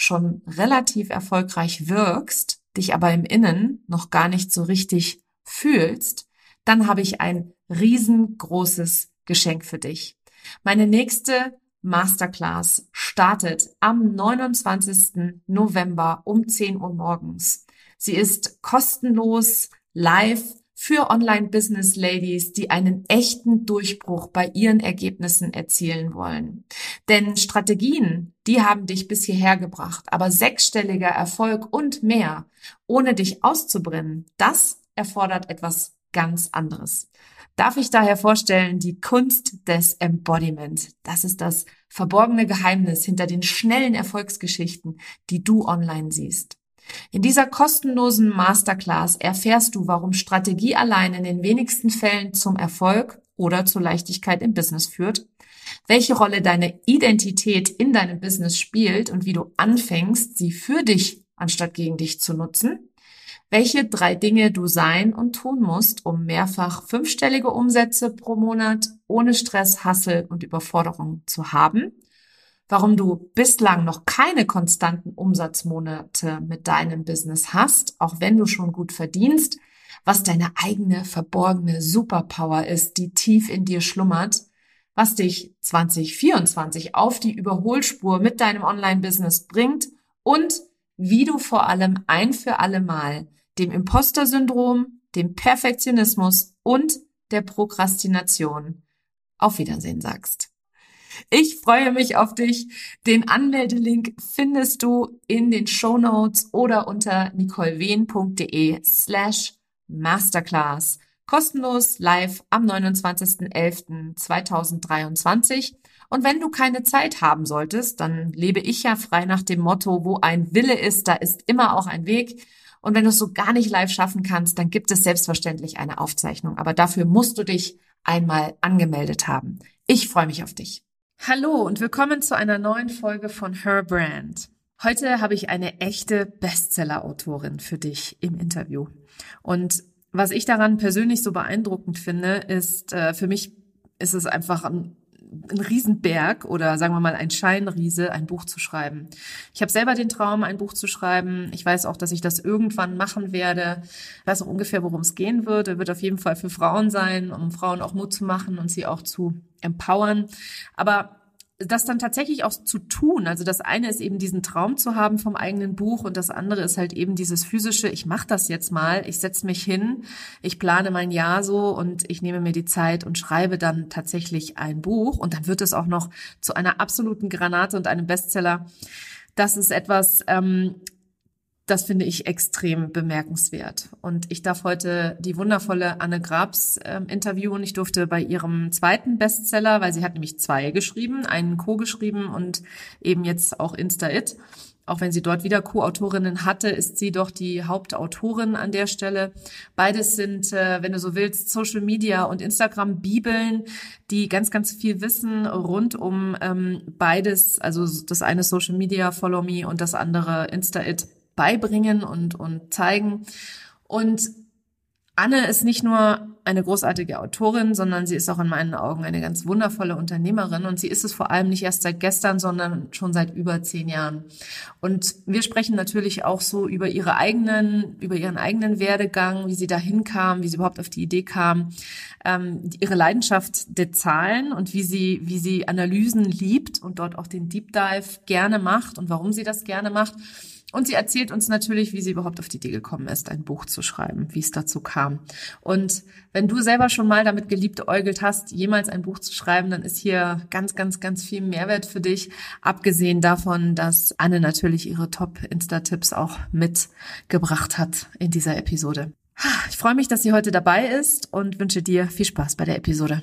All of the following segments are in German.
schon relativ erfolgreich wirkst, dich aber im Innen noch gar nicht so richtig fühlst, dann habe ich ein riesengroßes Geschenk für dich. Meine nächste Masterclass startet am 29. November um 10 Uhr morgens. Sie ist kostenlos, live für Online-Business-Ladies, die einen echten Durchbruch bei ihren Ergebnissen erzielen wollen. Denn Strategien, die haben dich bis hierher gebracht, aber sechsstelliger Erfolg und mehr, ohne dich auszubrennen, das erfordert etwas ganz anderes. Darf ich daher vorstellen, die Kunst des Embodiment. Das ist das verborgene Geheimnis hinter den schnellen Erfolgsgeschichten, die du online siehst. In dieser kostenlosen Masterclass erfährst du, warum Strategie allein in den wenigsten Fällen zum Erfolg oder zur Leichtigkeit im Business führt, welche Rolle deine Identität in deinem Business spielt und wie du anfängst, sie für dich anstatt gegen dich zu nutzen, welche drei Dinge du sein und tun musst, um mehrfach fünfstellige Umsätze pro Monat ohne Stress, Hassel und Überforderung zu haben warum du bislang noch keine konstanten Umsatzmonate mit deinem Business hast, auch wenn du schon gut verdienst, was deine eigene verborgene Superpower ist, die tief in dir schlummert, was dich 2024 auf die Überholspur mit deinem Online-Business bringt und wie du vor allem ein für alle Mal dem Imposter-Syndrom, dem Perfektionismus und der Prokrastination auf Wiedersehen sagst. Ich freue mich auf dich. Den Anmeldelink findest du in den Show Notes oder unter nicolewehn.de slash masterclass. Kostenlos live am 29.11.2023. Und wenn du keine Zeit haben solltest, dann lebe ich ja frei nach dem Motto, wo ein Wille ist, da ist immer auch ein Weg. Und wenn du es so gar nicht live schaffen kannst, dann gibt es selbstverständlich eine Aufzeichnung. Aber dafür musst du dich einmal angemeldet haben. Ich freue mich auf dich. Hallo und willkommen zu einer neuen Folge von Her Brand. Heute habe ich eine echte Bestseller-Autorin für dich im Interview. Und was ich daran persönlich so beeindruckend finde, ist, äh, für mich ist es einfach ein ein Riesenberg oder sagen wir mal ein Scheinriese, ein Buch zu schreiben. Ich habe selber den Traum, ein Buch zu schreiben. Ich weiß auch, dass ich das irgendwann machen werde. Ich weiß auch ungefähr, worum es gehen wird. Er wird auf jeden Fall für Frauen sein, um Frauen auch Mut zu machen und sie auch zu empowern. Aber das dann tatsächlich auch zu tun. Also das eine ist eben diesen Traum zu haben vom eigenen Buch und das andere ist halt eben dieses physische, ich mache das jetzt mal, ich setze mich hin, ich plane mein Jahr so und ich nehme mir die Zeit und schreibe dann tatsächlich ein Buch und dann wird es auch noch zu einer absoluten Granate und einem Bestseller. Das ist etwas, ähm, das finde ich extrem bemerkenswert. Und ich darf heute die wundervolle Anne Grabs äh, interviewen. Ich durfte bei ihrem zweiten Bestseller, weil sie hat nämlich zwei geschrieben, einen Co geschrieben und eben jetzt auch Insta-It. Auch wenn sie dort wieder Co-Autorinnen hatte, ist sie doch die Hauptautorin an der Stelle. Beides sind, äh, wenn du so willst, Social Media und Instagram Bibeln, die ganz, ganz viel wissen rund um ähm, beides. Also das eine Social Media Follow Me und das andere Insta It beibringen und, und zeigen. Und Anne ist nicht nur eine großartige Autorin, sondern sie ist auch in meinen Augen eine ganz wundervolle Unternehmerin und sie ist es vor allem nicht erst seit gestern, sondern schon seit über zehn Jahren. Und wir sprechen natürlich auch so über ihre eigenen, über ihren eigenen Werdegang, wie sie dahin kam, wie sie überhaupt auf die Idee kam, ähm, ihre Leidenschaft der Zahlen und wie sie, wie sie Analysen liebt und dort auch den Deep Dive gerne macht und warum sie das gerne macht Und sie erzählt uns natürlich, wie sie überhaupt auf die Idee gekommen ist, ein Buch zu schreiben, wie es dazu kam. Und wenn du selber schon mal damit geliebt äugelt hast, jemals ein Buch zu schreiben, dann ist hier ganz, ganz, ganz viel Mehrwert für dich. Abgesehen davon, dass Anne natürlich ihre Top-Insta-Tipps auch mitgebracht hat in dieser Episode. Ich freue mich, dass sie heute dabei ist und wünsche dir viel Spaß bei der Episode.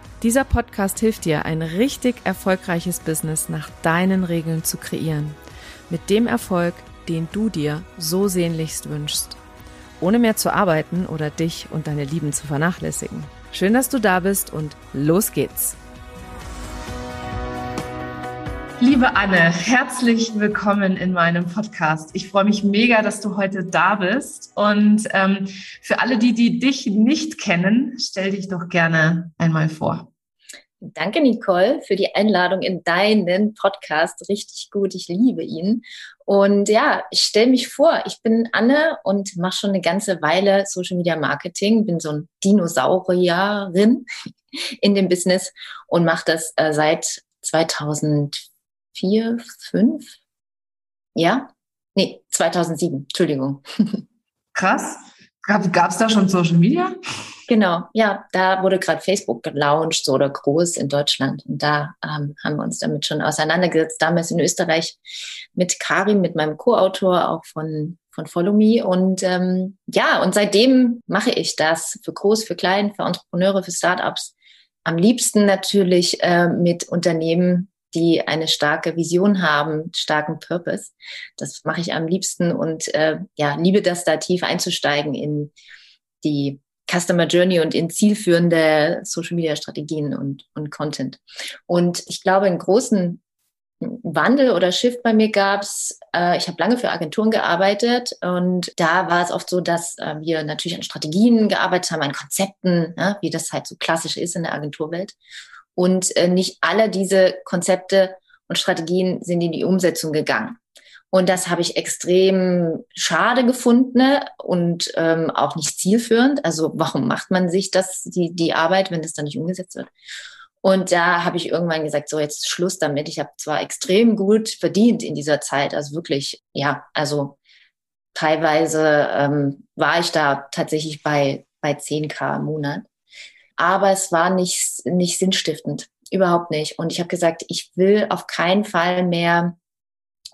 Dieser Podcast hilft dir, ein richtig erfolgreiches Business nach deinen Regeln zu kreieren. Mit dem Erfolg, den du dir so sehnlichst wünschst. Ohne mehr zu arbeiten oder dich und deine Lieben zu vernachlässigen. Schön, dass du da bist und los geht's. Liebe Anne, herzlich willkommen in meinem Podcast. Ich freue mich mega, dass du heute da bist. Und ähm, für alle, die, die dich nicht kennen, stell dich doch gerne einmal vor. Danke, Nicole, für die Einladung in deinen Podcast. Richtig gut, ich liebe ihn. Und ja, ich stelle mich vor, ich bin Anne und mache schon eine ganze Weile Social Media Marketing, bin so ein Dinosaurierin in dem Business und mache das äh, seit 2004, 2005. Ja? Nee, 2007, Entschuldigung. Krass. Gab es da schon Social Media? Genau, ja, da wurde gerade Facebook gelauncht so oder groß in Deutschland. Und da ähm, haben wir uns damit schon auseinandergesetzt, damals in Österreich mit Karim, mit meinem Co-Autor, auch von, von Follow Me. Und ähm, ja, und seitdem mache ich das für groß, für klein, für Entrepreneure, für Startups. Am liebsten natürlich äh, mit Unternehmen, die eine starke Vision haben, starken Purpose. Das mache ich am liebsten und äh, ja, liebe das da tief einzusteigen in die Customer Journey und in zielführende Social Media Strategien und, und Content. Und ich glaube, einen großen Wandel oder Shift bei mir gab's. Äh, ich habe lange für Agenturen gearbeitet und da war es oft so, dass äh, wir natürlich an Strategien gearbeitet haben, an Konzepten, ja, wie das halt so klassisch ist in der Agenturwelt. Und äh, nicht alle diese Konzepte und Strategien sind in die Umsetzung gegangen. Und das habe ich extrem schade gefunden ne? und ähm, auch nicht zielführend. Also warum macht man sich das, die, die Arbeit, wenn das dann nicht umgesetzt wird? Und da habe ich irgendwann gesagt, so jetzt Schluss damit. Ich habe zwar extrem gut verdient in dieser Zeit, also wirklich, ja, also teilweise ähm, war ich da tatsächlich bei, bei 10k im Monat aber es war nicht, nicht sinnstiftend. Überhaupt nicht. Und ich habe gesagt, ich will auf keinen Fall mehr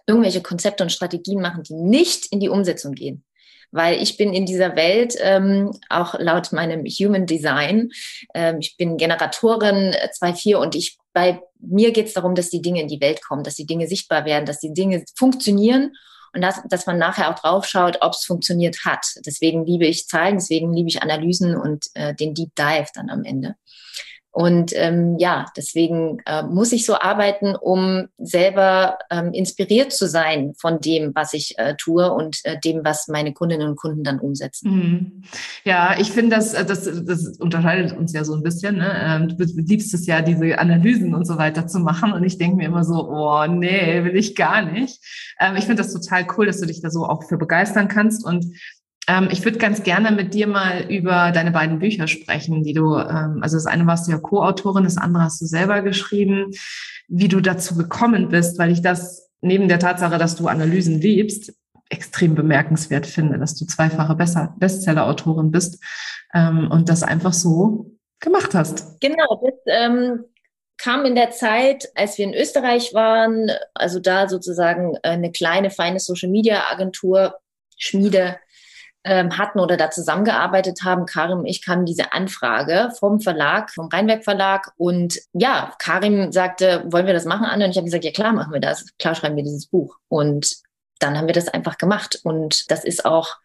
irgendwelche Konzepte und Strategien machen, die nicht in die Umsetzung gehen. Weil ich bin in dieser Welt, ähm, auch laut meinem Human Design, ähm, ich bin Generatorin 2.4 und ich bei mir geht es darum, dass die Dinge in die Welt kommen, dass die Dinge sichtbar werden, dass die Dinge funktionieren und das, dass man nachher auch drauf schaut, ob es funktioniert hat. Deswegen liebe ich Zahlen, deswegen liebe ich Analysen und äh, den Deep Dive dann am Ende. Und ähm, ja, deswegen äh, muss ich so arbeiten, um selber ähm, inspiriert zu sein von dem, was ich äh, tue und äh, dem, was meine Kundinnen und Kunden dann umsetzen. Mhm. Ja, ich finde, das, äh, das, das unterscheidet uns ja so ein bisschen. Ne? Ähm, du liebst es ja, diese Analysen und so weiter zu machen. Und ich denke mir immer so, oh nee, will ich gar nicht. Ähm, ich finde das total cool, dass du dich da so auch für begeistern kannst. Und ähm, ich würde ganz gerne mit dir mal über deine beiden Bücher sprechen, die du, ähm, also das eine warst du ja Co-Autorin, das andere hast du selber geschrieben, wie du dazu gekommen bist, weil ich das neben der Tatsache, dass du Analysen liebst, extrem bemerkenswert finde, dass du zweifache Bestseller-Autorin bist ähm, und das einfach so gemacht hast. Genau, das ähm, kam in der Zeit, als wir in Österreich waren, also da sozusagen eine kleine, feine Social-Media-Agentur, Schmiede ähm, hatten oder da zusammengearbeitet haben. Karim und ich kamen diese Anfrage vom Verlag, vom Rheinwerk Verlag. Und ja, Karim sagte, wollen wir das machen, Anne? Und ich habe gesagt, ja klar machen wir das. Klar schreiben wir dieses Buch. Und dann haben wir das einfach gemacht. Und das ist auch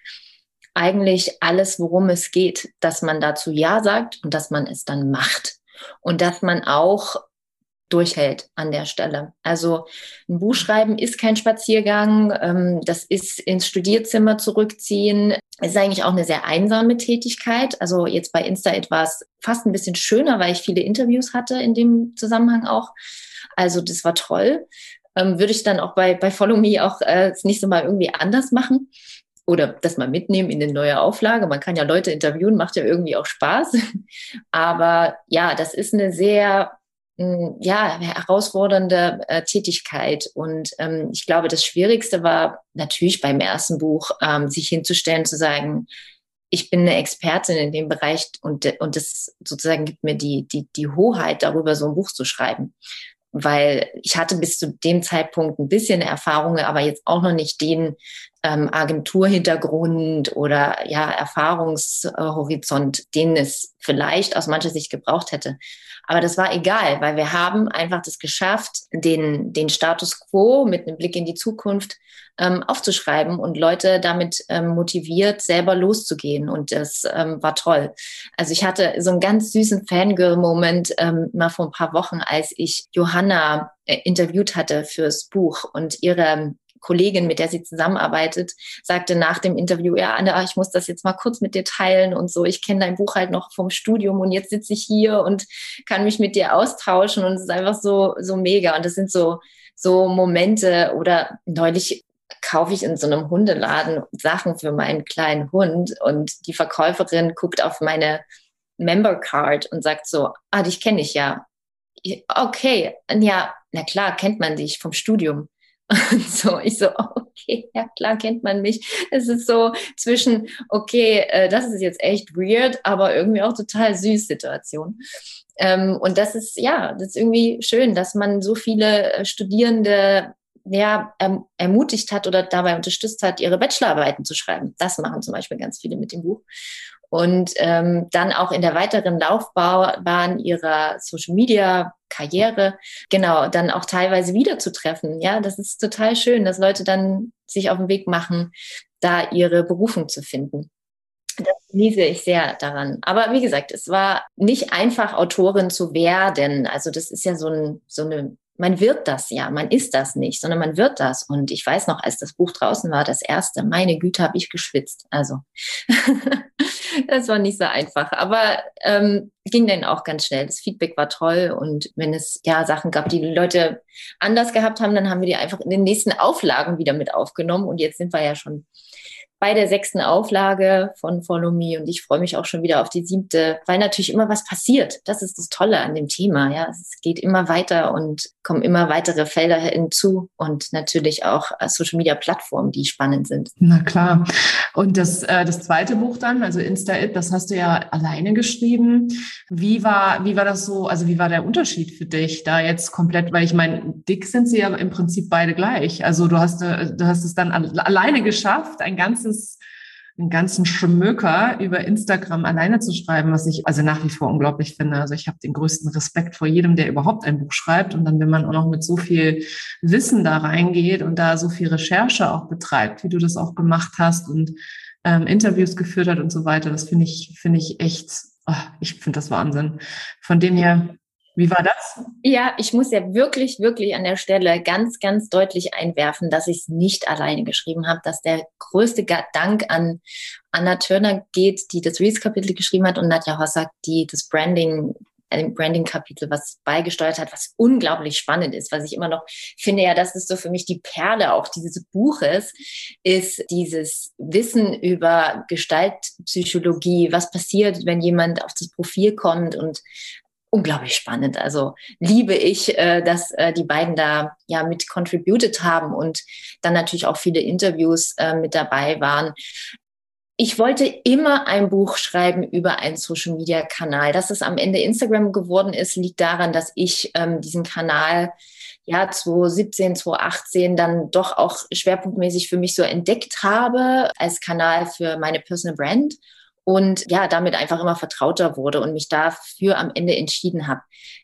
eigentlich alles, worum es geht, dass man dazu Ja sagt und dass man es dann macht. Und dass man auch durchhält an der Stelle. Also ein Buch schreiben ist kein Spaziergang, ähm, das ist ins Studierzimmer zurückziehen, ist eigentlich auch eine sehr einsame Tätigkeit. Also jetzt bei Insta etwas fast ein bisschen schöner, weil ich viele Interviews hatte in dem Zusammenhang auch. Also das war toll. Ähm, würde ich dann auch bei, bei Follow Me auch äh, das nächste Mal irgendwie anders machen oder das mal mitnehmen in eine neue Auflage. Man kann ja Leute interviewen, macht ja irgendwie auch Spaß. Aber ja, das ist eine sehr ja, herausfordernde äh, Tätigkeit. Und ähm, ich glaube, das Schwierigste war natürlich beim ersten Buch, ähm, sich hinzustellen, zu sagen, ich bin eine Expertin in dem Bereich und, und das sozusagen gibt mir die, die, die Hoheit darüber, so ein Buch zu schreiben weil ich hatte bis zu dem Zeitpunkt ein bisschen Erfahrung, aber jetzt auch noch nicht den ähm, Agenturhintergrund oder ja Erfahrungshorizont, den es vielleicht aus mancher Sicht gebraucht hätte. Aber das war egal, weil wir haben einfach das geschafft, den, den Status quo mit einem Blick in die Zukunft ähm, aufzuschreiben und Leute damit ähm, motiviert, selber loszugehen. Und das ähm, war toll. Also ich hatte so einen ganz süßen Fangirl-Moment ähm, mal vor ein paar Wochen, als ich Johanna äh, interviewt hatte fürs Buch und ihre Kollegin, mit der sie zusammenarbeitet, sagte nach dem Interview, ja, Anna, ich muss das jetzt mal kurz mit dir teilen und so. Ich kenne dein Buch halt noch vom Studium und jetzt sitze ich hier und kann mich mit dir austauschen und es ist einfach so, so mega. Und das sind so, so Momente oder neulich kaufe ich in so einem Hundeladen Sachen für meinen kleinen Hund und die Verkäuferin guckt auf meine Member Card und sagt so, ah, dich kenne ich ja. Okay, ja, na klar, kennt man dich vom Studium. Und so, ich so, okay, ja klar kennt man mich. Es ist so zwischen, okay, äh, das ist jetzt echt weird, aber irgendwie auch total süß Situation. Ähm, und das ist, ja, das ist irgendwie schön, dass man so viele äh, Studierende ja, erm, ermutigt hat oder dabei unterstützt hat, ihre Bachelorarbeiten zu schreiben. Das machen zum Beispiel ganz viele mit dem Buch. Und ähm, dann auch in der weiteren Laufbahn ihrer Social Media Karriere, genau, dann auch teilweise wiederzutreffen. Ja, das ist total schön, dass Leute dann sich auf den Weg machen, da ihre Berufung zu finden. Das genieße ich sehr daran. Aber wie gesagt, es war nicht einfach, Autorin zu werden. Also das ist ja so, ein, so eine man wird das ja, man ist das nicht, sondern man wird das. Und ich weiß noch, als das Buch draußen war, das erste, meine Güte, habe ich geschwitzt. Also das war nicht so einfach, aber ähm, ging dann auch ganz schnell. Das Feedback war toll und wenn es ja Sachen gab, die die Leute anders gehabt haben, dann haben wir die einfach in den nächsten Auflagen wieder mit aufgenommen und jetzt sind wir ja schon bei der sechsten Auflage von Follow Me und ich freue mich auch schon wieder auf die siebte, weil natürlich immer was passiert. Das ist das Tolle an dem Thema. Ja, es geht immer weiter und kommen immer weitere Felder hinzu und natürlich auch äh, Social Media Plattformen, die spannend sind. Na klar. Und das, äh, das zweite Buch dann, also Insta It, das hast du ja alleine geschrieben. Wie war, wie war das so? Also wie war der Unterschied für dich da jetzt komplett? Weil ich meine, dick sind sie ja im Prinzip beide gleich. Also du hast, äh, du hast es dann alleine geschafft, ein ganzes ganzes, einen ganzen Schmöker über Instagram alleine zu schreiben, was ich also nach wie vor unglaublich finde. Also ich habe den größten Respekt vor jedem, der überhaupt ein Buch schreibt. Und dann, wenn man auch noch mit so viel Wissen da reingeht und da so viel Recherche auch betreibt, wie du das auch gemacht hast und ähm, Interviews geführt hat und so weiter, das finde ich, finde ich echt, oh, ich finde das Wahnsinn. Von dem her, wie war das? Ja, ich muss ja wirklich, wirklich an der Stelle ganz, ganz deutlich einwerfen, dass ich es nicht alleine geschrieben habe, dass der größte Dank an Anna Turner geht, die das Reels-Kapitel geschrieben hat und Nadja Hossack, die das Branding ein Branding-Kapitel, was beigesteuert hat, was unglaublich spannend ist, was ich immer noch finde, ja, das ist so für mich die Perle auch dieses Buches, ist dieses Wissen über Gestaltpsychologie, was passiert, wenn jemand auf das Profil kommt und unglaublich spannend. Also liebe ich, äh, dass äh, die beiden da ja mit contributed haben und dann natürlich auch viele Interviews äh, mit dabei waren. Ich wollte immer ein Buch schreiben über einen Social Media Kanal. Dass es am Ende Instagram geworden ist, liegt daran, dass ich ähm, diesen Kanal ja 2017, 2018 dann doch auch schwerpunktmäßig für mich so entdeckt habe als Kanal für meine Personal Brand und ja, damit einfach immer vertrauter wurde und mich dafür am Ende entschieden habe.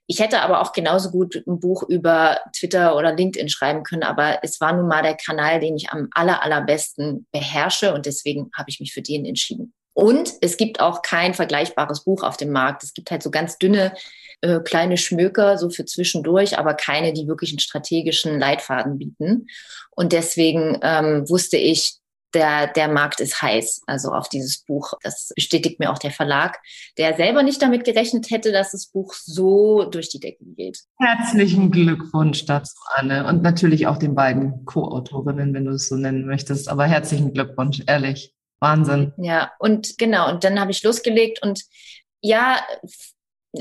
Ich hätte aber auch genauso gut ein Buch über Twitter oder LinkedIn schreiben können, aber es war nun mal der Kanal, den ich am aller, allerbesten beherrsche und deswegen habe ich mich für den entschieden. Und es gibt auch kein vergleichbares Buch auf dem Markt. Es gibt halt so ganz dünne äh, kleine Schmöker, so für zwischendurch, aber keine, die wirklich einen strategischen Leitfaden bieten. Und deswegen ähm, wusste ich, der, der Markt ist heiß, also auf dieses Buch. Das bestätigt mir auch der Verlag, der selber nicht damit gerechnet hätte, dass das Buch so durch die Decke geht. Herzlichen Glückwunsch dazu, Anne. Und natürlich auch den beiden Co-Autorinnen, wenn du es so nennen möchtest. Aber herzlichen Glückwunsch, ehrlich. Wahnsinn. Ja, und genau, und dann habe ich losgelegt und ja,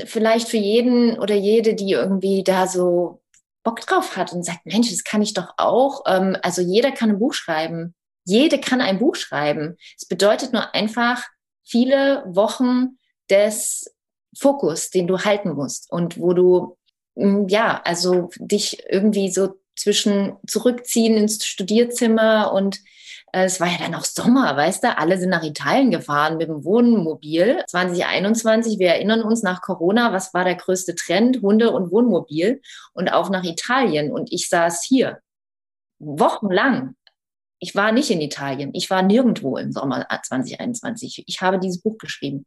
vielleicht für jeden oder jede, die irgendwie da so Bock drauf hat und sagt, Mensch, das kann ich doch auch. Ähm, also jeder kann ein Buch schreiben. Jede kann ein Buch schreiben. Es bedeutet nur einfach viele Wochen des Fokus, den du halten musst und wo du, mm, ja, also dich irgendwie so zwischen zurückziehen ins Studierzimmer und äh, es war ja dann auch Sommer, weißt du, alle sind nach Italien gefahren mit dem Wohnmobil. 2021, wir erinnern uns nach Corona, was war der größte Trend? Hunde und Wohnmobil und auch nach Italien. Und ich saß hier wochenlang. Ich war nicht in Italien. Ich war nirgendwo im Sommer 2021. Ich habe dieses Buch geschrieben.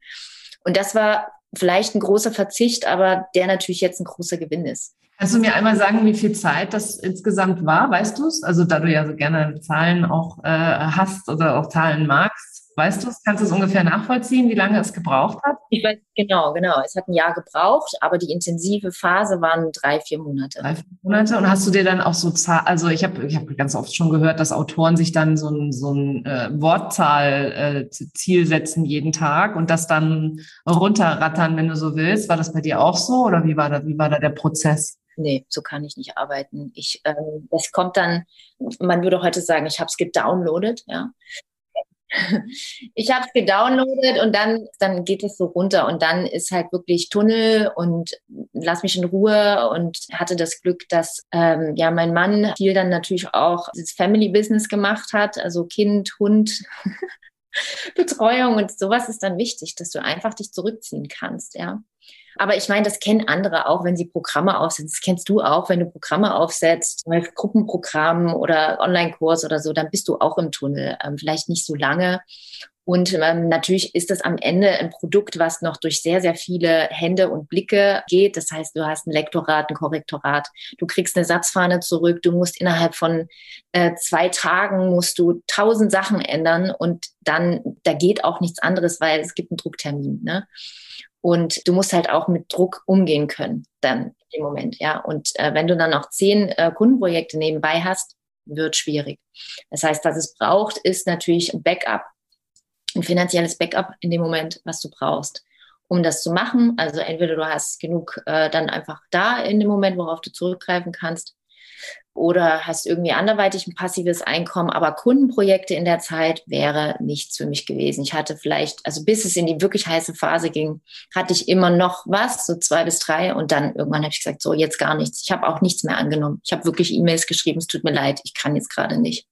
Und das war vielleicht ein großer Verzicht, aber der natürlich jetzt ein großer Gewinn ist. Kannst du mir einmal sagen, wie viel Zeit das insgesamt war? Weißt du es? Also da du ja so gerne Zahlen auch äh, hast oder auch Zahlen magst. Weißt du? Kannst du es ungefähr nachvollziehen, wie lange es gebraucht hat? Ich weiß genau, genau. Es hat ein Jahr gebraucht, aber die intensive Phase waren drei, vier Monate. Drei, vier Monate. Und hast du dir dann auch so Zahl, also ich habe ich hab ganz oft schon gehört, dass Autoren sich dann so ein, so ein äh, Wortzahl-Ziel äh, setzen jeden Tag und das dann runterrattern, wenn du so willst. War das bei dir auch so oder wie war da, wie war da der Prozess? nee, so kann ich nicht arbeiten. Ich, äh, das kommt dann, man würde heute sagen, ich habe es gedownloadet, ja. ich habe es gedownloadet und dann, dann geht es so runter und dann ist halt wirklich Tunnel und lass mich in Ruhe und hatte das Glück, dass ähm, ja mein Mann viel dann natürlich auch das Family Business gemacht hat, also Kind, Hund. Betreuung und sowas ist dann wichtig, dass du einfach dich zurückziehen kannst, ja. Aber ich meine, das kennen andere auch, wenn sie Programme aufsetzen. Das kennst du auch, wenn du Programme aufsetzt, Gruppenprogramm oder Online-Kurs oder so, dann bist du auch im Tunnel. Ähm, vielleicht nicht so lange. Und ähm, natürlich ist das am Ende ein Produkt, was noch durch sehr, sehr viele Hände und Blicke geht. Das heißt, du hast ein Lektorat, ein Korrektorat, du kriegst eine Satzfahne zurück, du musst innerhalb von äh, zwei Tagen musst du tausend Sachen ändern und dann, da geht auch nichts anderes, weil es gibt einen Drucktermin. Ne? Und du musst halt auch mit Druck umgehen können, dann im Moment, ja. Und äh, wenn du dann noch zehn äh, Kundenprojekte nebenbei hast, wird schwierig. Das heißt, was es braucht, ist natürlich ein Backup, ein finanzielles Backup in dem Moment, was du brauchst, um das zu machen. Also entweder du hast genug äh, dann einfach da in dem Moment, worauf du zurückgreifen kannst, oder hast irgendwie anderweitig ein passives Einkommen, aber Kundenprojekte in der Zeit wäre nichts für mich gewesen. Ich hatte vielleicht, also bis es in die wirklich heiße Phase ging, hatte ich immer noch was, so zwei bis drei und dann irgendwann habe ich gesagt, so jetzt gar nichts. Ich habe auch nichts mehr angenommen. Ich habe wirklich E-Mails geschrieben, es tut mir leid, ich kann jetzt gerade nicht.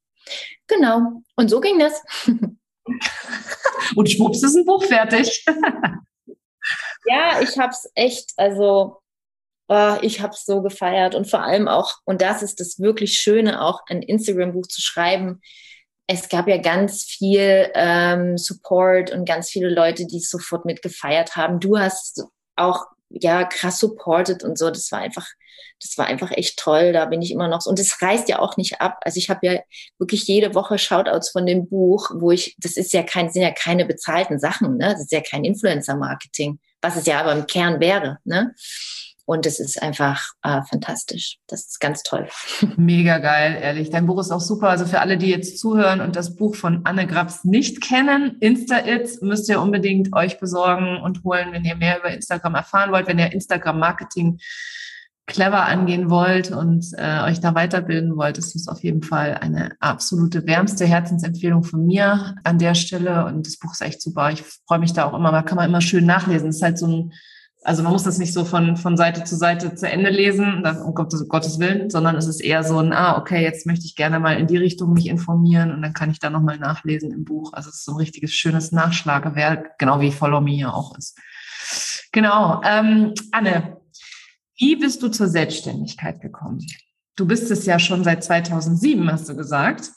Genau. Und so ging das. und schwupps ist ein Buch fertig. ja, ich habe es echt, also oh, ich habe es so gefeiert und vor allem auch, und das ist das wirklich Schöne, auch ein Instagram-Buch zu schreiben. Es gab ja ganz viel ähm, Support und ganz viele Leute, die es sofort mitgefeiert haben. Du hast auch ja krass supported und so. Das war einfach, das war einfach echt toll. Da bin ich immer noch so. Und das reißt ja auch nicht ab. Also ich habe ja wirklich jede Woche Shoutouts von dem Buch, wo ich, das ist ja kein, sind ja keine bezahlten Sachen, ne? Das ist ja kein Influencer-Marketing, was es ja aber im Kern wäre, ne? Und es ist einfach äh, fantastisch. Das ist ganz toll. Mega geil, ehrlich. Dein Buch ist auch super. Also für alle, die jetzt zuhören und das Buch von Anne Grabs nicht kennen, Insta-Its müsst ihr unbedingt euch besorgen und holen, wenn ihr mehr über Instagram erfahren wollt, wenn ihr Instagram-Marketing clever angehen wollt und äh, euch da weiterbilden wollt, ist das auf jeden Fall eine absolute wärmste Herzensempfehlung von mir an der Stelle. Und das Buch ist echt super. Ich freue mich da auch immer, da kann man immer schön nachlesen. Es ist halt so ein also man muss das nicht so von, von Seite zu Seite zu Ende lesen, um Gottes, Willen, sondern es ist eher so ein, ah, okay, jetzt möchte ich gerne mal in die Richtung mich informieren und dann kann ich da nochmal nachlesen im Buch. Also es ist so ein richtiges schönes Nachschlagewerk, genau wie Follow Me ja auch ist. Genau. Ähm, Anne, wie bist du zur Selbstständigkeit gekommen? Du bist es ja schon seit 2007, hast du gesagt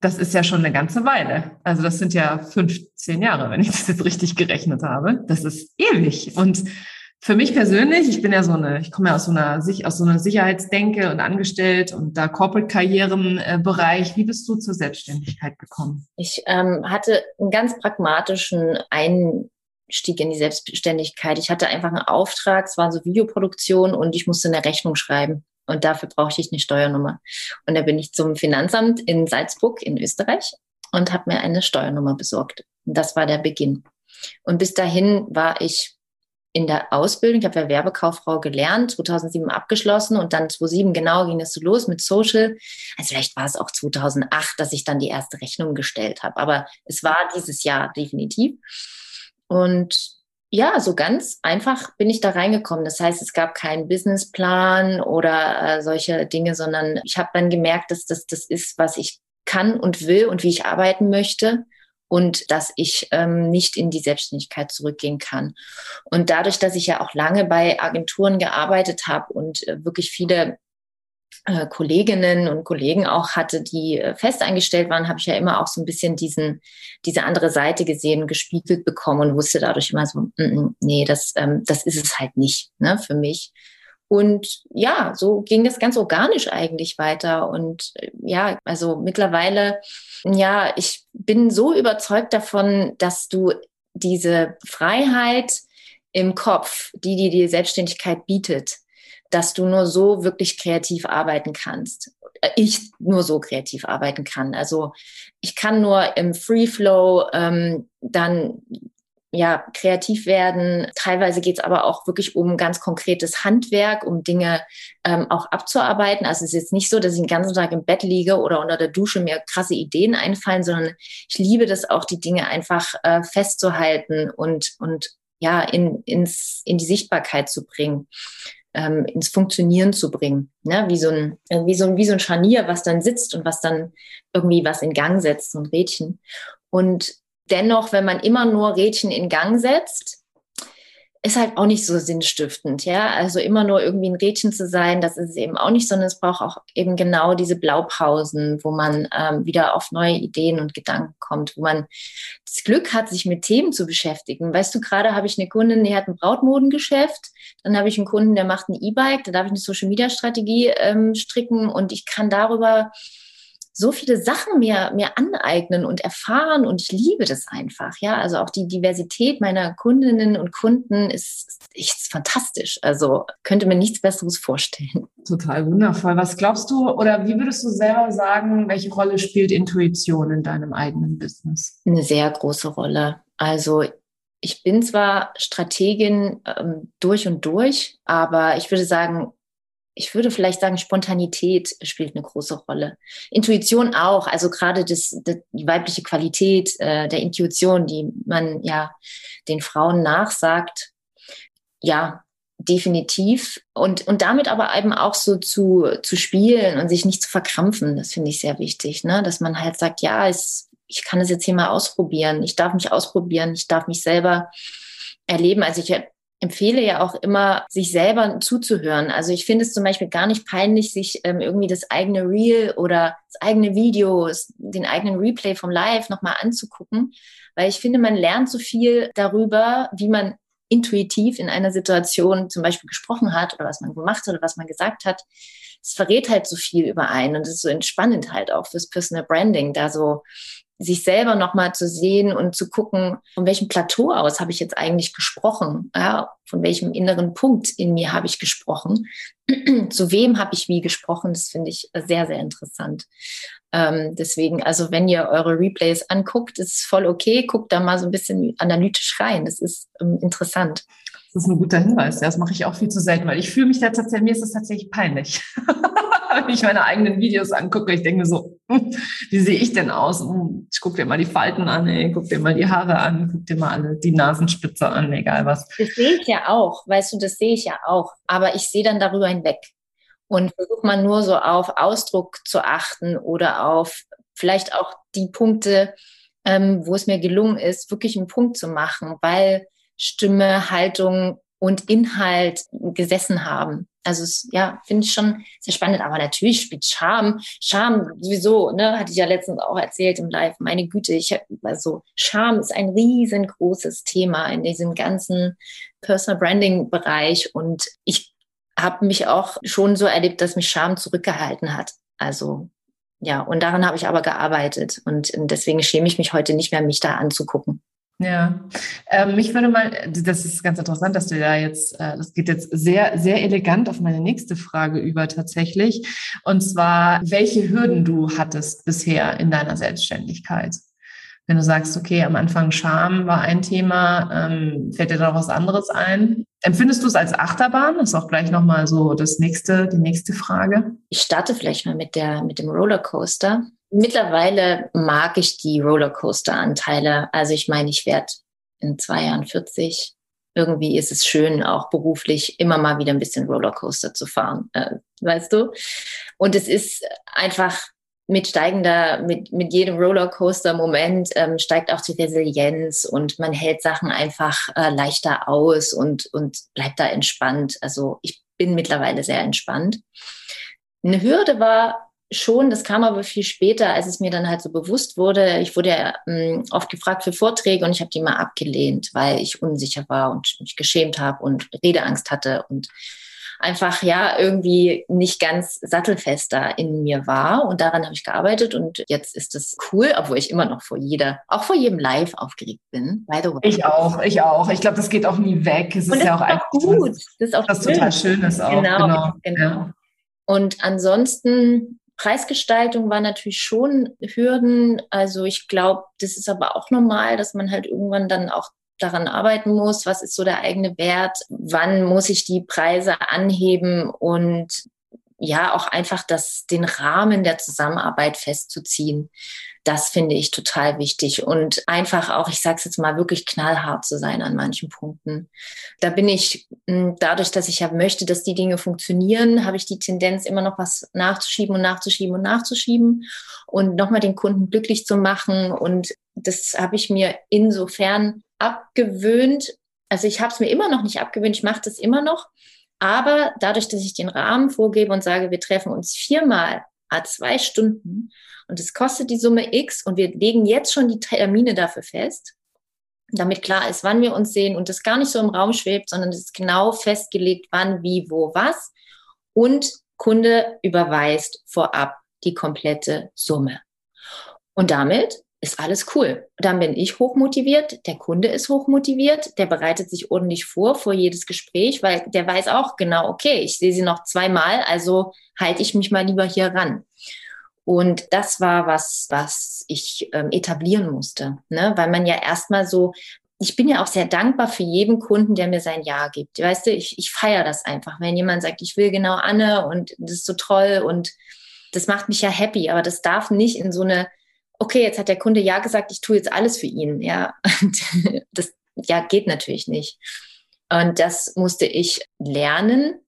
das ist ja schon eine ganze Weile. Also das sind ja 15 Jahre, wenn ich das jetzt richtig gerechnet habe. Das ist ewig. Und Für mich persönlich, ich bin ja so eine, ich komme ja aus so einer, aus so einer Sicherheitsdenke und angestellt und da Corporate-Karrierenbereich. Wie bist du zur Selbstständigkeit gekommen? Ich ähm, hatte einen ganz pragmatischen Einstieg in die Selbstständigkeit. Ich hatte einfach einen Auftrag, es war so Videoproduktion und ich musste eine Rechnung schreiben. Und dafür brauchte ich eine Steuernummer. Und da bin ich zum Finanzamt in Salzburg in Österreich und habe mir eine Steuernummer besorgt. Und das war der Beginn. Und bis dahin war ich in der Ausbildung. Ich habe ja Werbekauffrau gelernt, 2007 abgeschlossen und dann 2007 genau ging es so los mit Social. Also vielleicht war es auch 2008, dass ich dann die erste Rechnung gestellt habe, aber es war dieses Jahr definitiv. Und ja, so ganz einfach bin ich da reingekommen. Das heißt, es gab keinen Businessplan oder äh, solche Dinge, sondern ich habe dann gemerkt, dass das das ist, was ich kann und will und wie ich arbeiten möchte und dass ich ähm, nicht in die Selbstständigkeit zurückgehen kann. Und dadurch, dass ich ja auch lange bei Agenturen gearbeitet habe und äh, wirklich viele äh, Kolleginnen und Kollegen auch hatte, die äh, fest eingestellt waren, habe ich ja immer auch so ein bisschen diesen, diese andere Seite gesehen, gespiegelt bekommen und wusste dadurch immer so, mm, mm, nee, das, ähm, das ist es halt nicht ne, für mich. Und ja, so ging das ganz organisch eigentlich weiter. Und äh, ja, also mittlerweile, ja, ich bin so überzeugt davon, dass du diese Freiheit im Kopf, die dir die Selbstständigkeit bietet, dass du nur so wirklich kreativ arbeiten kannst. Äh, ich nur so kreativ arbeiten kann. Also ich kann nur im Free Flow ähm, dann ja, kreativ werden. Teilweise geht es aber auch wirklich um ganz konkretes Handwerk, um Dinge ähm, auch abzuarbeiten. Also es ist jetzt nicht so, dass ich den ganzen Tag im Bett liege oder unter der Dusche mir krasse Ideen einfallen, sondern ich liebe das auch, die Dinge einfach äh, festzuhalten und, und ja, in, ins, in die Sichtbarkeit zu bringen. Ähm, ins Funktionieren zu bringen, ne? wie, so ein, wie, so ein, wie so ein Scharnier, was dann sitzt und was dann irgendwie was in Gang setzt, so ein Rädchen. Und dennoch, wenn man immer nur Rädchen in Gang setzt, ist halt auch nicht so sinnstiftend, ja. Also immer nur irgendwie ein Rädchen zu sein, das ist es eben auch nicht, sondern es braucht auch eben genau diese Blaupausen, wo man ähm, wieder auf neue Ideen und Gedanken kommt, wo man das Glück hat, sich mit Themen zu beschäftigen. Weißt du, gerade habe ich eine Kundin, die hat ein Brautmodengeschäft, dann habe ich einen Kunden, der macht ein E-Bike, da darf ich eine Social Media Strategie ähm, stricken und ich kann darüber so viele Sachen mir, mir aneignen und erfahren und ich liebe das einfach. Ja, also auch die Diversität meiner Kundinnen und Kunden ist echt fantastisch. Also könnte mir nichts Besseres vorstellen. Total wundervoll. Was glaubst du oder wie würdest du selber sagen, welche Rolle spielt Intuition in deinem eigenen Business? Eine sehr große Rolle. Also ich bin zwar Strategin ähm, durch und durch, aber ich würde sagen, ich würde vielleicht sagen, Spontanität spielt eine große Rolle. Intuition auch, also gerade das, das die weibliche Qualität äh, der Intuition, die man ja den Frauen nachsagt, ja, definitiv. Und, und damit aber eben auch so zu, zu spielen und sich nicht zu verkrampfen, das finde ich sehr wichtig, ne? dass man halt sagt, ja, es, ich kann es jetzt hier mal ausprobieren, ich darf mich ausprobieren, ich darf mich selber erleben. Also ich empfehle ja auch immer, sich selber zuzuhören. Also ich finde es zum Beispiel gar nicht peinlich, sich ähm, irgendwie das eigene Reel oder das eigene Video, den eigenen Replay vom Live nochmal anzugucken, weil ich finde, man lernt so viel darüber, wie man intuitiv in einer Situation zum Beispiel gesprochen hat oder was man gemacht hat oder was man gesagt hat. Es verrät halt so viel über einen und es ist so entspannend halt auch fürs Personal Branding, da so sich selber nochmal zu sehen und zu gucken, von welchem Plateau aus habe ich jetzt eigentlich gesprochen, ja, von welchem inneren Punkt in mir habe ich gesprochen, zu wem habe ich wie gesprochen, das finde ich sehr, sehr interessant. Ähm, deswegen, also wenn ihr eure Replays anguckt, ist es voll okay, guckt da mal so ein bisschen analytisch rein, das ist ähm, interessant. Das ist ein guter Hinweis, das mache ich auch viel zu selten, weil ich fühle mich da tatsächlich, mir ist das tatsächlich peinlich. wenn ich meine eigenen Videos angucke, ich denke so, hm, wie sehe ich denn aus? Hm, ich gucke dir mal die Falten an, ey, guck dir mal die Haare an, guck dir mal alle die Nasenspitze an, egal was. Das sehe ich ja auch, weißt du, das sehe ich ja auch. Aber ich sehe dann darüber hinweg und versuche mal nur so auf Ausdruck zu achten oder auf vielleicht auch die Punkte, ähm, wo es mir gelungen ist, wirklich einen Punkt zu machen, weil Stimme, Haltung und Inhalt gesessen haben. Also es, ja, finde ich schon sehr spannend. Aber natürlich spielt Scham, Scham sowieso, ne, hatte ich ja letztens auch erzählt im Live. Meine Güte, ich also Scham ist ein riesengroßes Thema in diesem ganzen Personal Branding Bereich. Und ich habe mich auch schon so erlebt, dass mich Scham zurückgehalten hat. Also ja, und daran habe ich aber gearbeitet. Und deswegen schäme ich mich heute nicht mehr, mich da anzugucken. Ja, ähm, mich würde mal, das ist ganz interessant, dass du da jetzt, äh, das geht jetzt sehr, sehr elegant auf meine nächste Frage über tatsächlich. Und zwar, welche Hürden du hattest bisher in deiner Selbstständigkeit? Wenn du sagst, okay, am Anfang Scham war ein Thema, ähm, fällt dir da noch was anderes ein? Empfindest du es als Achterbahn? Das ist auch gleich nochmal so das nächste, die nächste Frage. Ich starte vielleicht mal mit der, mit dem Rollercoaster. Mittlerweile mag ich die Rollercoaster-Anteile. Also ich meine, ich werde in zwei Jahren 40. Irgendwie ist es schön, auch beruflich immer mal wieder ein bisschen Rollercoaster zu fahren, äh, weißt du? Und es ist einfach mit steigender, mit, mit jedem Rollercoaster-Moment ähm, steigt auch die Resilienz und man hält Sachen einfach äh, leichter aus und, und bleibt da entspannt. Also ich bin mittlerweile sehr entspannt. Eine Hürde war schon, das kam aber viel später, als es mir dann halt so bewusst wurde. Ich wurde ja ähm, oft gefragt für Vorträge und ich habe die mal abgelehnt, weil ich unsicher war und mich geschämt habe und Redeangst hatte und einfach ja irgendwie nicht ganz sattelfester in mir war. Und daran habe ich gearbeitet und jetzt ist es cool, obwohl ich immer noch vor jeder, auch vor jedem Live aufgeregt bin. By the way. Ich auch, ich auch. Ich glaube, das geht auch nie weg. Es und ist ja auch, auch gut. Was, das ist auch was schön. total Schönes auch. Genau, genau. genau. Ja. Und ansonsten Preisgestaltung war natürlich schon Hürden. Also ich glaube, das ist aber auch normal, dass man halt irgendwann dann auch daran arbeiten muss, was ist so der eigene Wert, wann muss ich die Preise anheben und ja, auch einfach das, den Rahmen der Zusammenarbeit festzuziehen. Das finde ich total wichtig und einfach auch, ich sage es jetzt mal, wirklich knallhart zu sein an manchen Punkten. Da bin ich, hm, dadurch, dass ich ja möchte, dass die Dinge funktionieren, habe ich die Tendenz, immer noch was nachzuschieben und nachzuschieben und nachzuschieben und nochmal den Kunden glücklich zu machen. Und das habe ich mir insofern abgewöhnt. Also ich habe es mir immer noch nicht abgewöhnt, ich mache das immer noch. Aber dadurch, dass ich den Rahmen vorgebe und sage, wir treffen uns viermal a zwei Stunden und es kostet die Summe X und wir legen jetzt schon die Termine dafür fest, damit klar ist, wann wir uns sehen und das gar nicht so im Raum schwebt, sondern es ist genau festgelegt, wann, wie, wo, was. Und Kunde überweist vorab die komplette Summe. Und damit ist alles cool. Dann bin ich hochmotiviert, der Kunde ist hochmotiviert, der bereitet sich ordentlich vor vor jedes Gespräch, weil der weiß auch genau, okay, ich sehe sie noch zweimal, also halte ich mich mal lieber hier ran. Und das war was, was ich ähm, etablieren musste, ne? weil man ja erstmal so, ich bin ja auch sehr dankbar für jeden Kunden, der mir sein Ja gibt. Weißt du, ich, ich feiere das einfach, wenn jemand sagt, ich will genau Anne und das ist so toll und das macht mich ja happy, aber das darf nicht in so eine okay, jetzt hat der Kunde ja gesagt, ich tue jetzt alles für ihn. Ja, und das ja, geht natürlich nicht. Und das musste ich lernen.